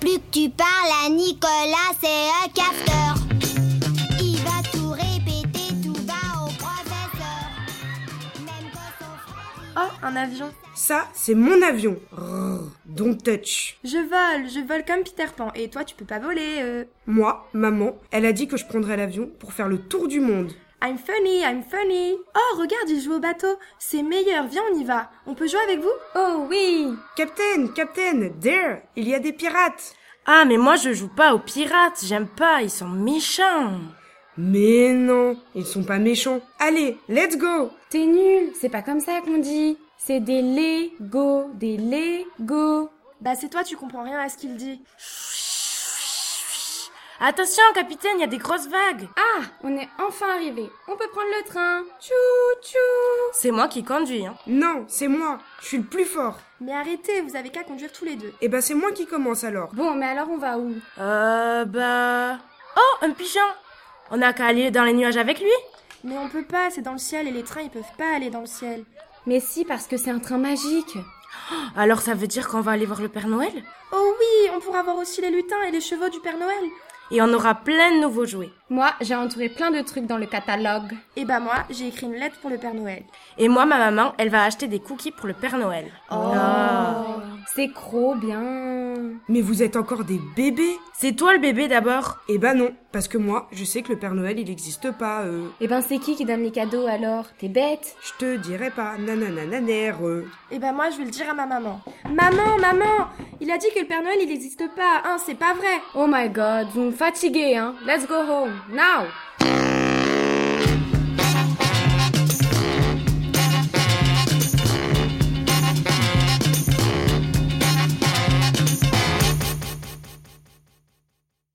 Tu parles à Nicolas, c'est un capteur. Il va tout répéter, tout va au professeur. Même que son frère. Oh, un avion. Ça, c'est mon avion. Rrr, don't touch. Je vole, je vole comme Peter Pan. Et toi, tu peux pas voler. euh. Moi, maman, elle a dit que je prendrais l'avion pour faire le tour du monde. I'm funny, I'm funny. Oh, regarde, il joue au bateau. C'est meilleur, viens, on y va. On peut jouer avec vous? Oh oui Captain, Captain, there, il y a des pirates. Ah, mais moi je joue pas aux pirates, j'aime pas, ils sont méchants. Mais non, ils sont pas méchants. Allez, let's go. T'es nul, c'est pas comme ça qu'on dit. C'est des Lego, des Lego. Bah, c'est toi, tu comprends rien à ce qu'il dit. Attention, capitaine, il y a des grosses vagues. Ah, on est enfin arrivé. On peut prendre le train. Tchou tchou. C'est moi qui conduis, hein. Non, c'est moi. Je suis le plus fort. Mais arrêtez, vous avez qu'à conduire tous les deux. Eh ben c'est moi qui commence alors. Bon, mais alors on va où? Euh, bah... Oh, un pigeon On a qu'à aller dans les nuages avec lui Mais on peut pas, c'est dans le ciel et les trains, ils peuvent pas aller dans le ciel. Mais si, parce que c'est un train magique. Alors ça veut dire qu'on va aller voir le Père Noël? Oh oui, on pourra voir aussi les lutins et les chevaux du Père Noël. Et on aura plein de nouveaux jouets. Moi, j'ai entouré plein de trucs dans le catalogue. Et bah moi, j'ai écrit une lettre pour le Père Noël. Et moi, ma maman, elle va acheter des cookies pour le Père Noël. Oh, c'est trop bien. Mais vous êtes encore des bébés C'est toi le bébé d'abord Eh ben non, parce que moi, je sais que le Père Noël, il n'existe pas. Euh, Eh ben, c'est qui qui donne les cadeaux alors? T'es bête? Je te dirai pas. Nananananer. Euh. Et bah moi, je vais le dire à ma maman. Maman, maman, il a dit que le Père Noël, il n'existe pas. Hein, c'est pas vrai. Oh my god, vous me fatiguez, hein Let's go home, now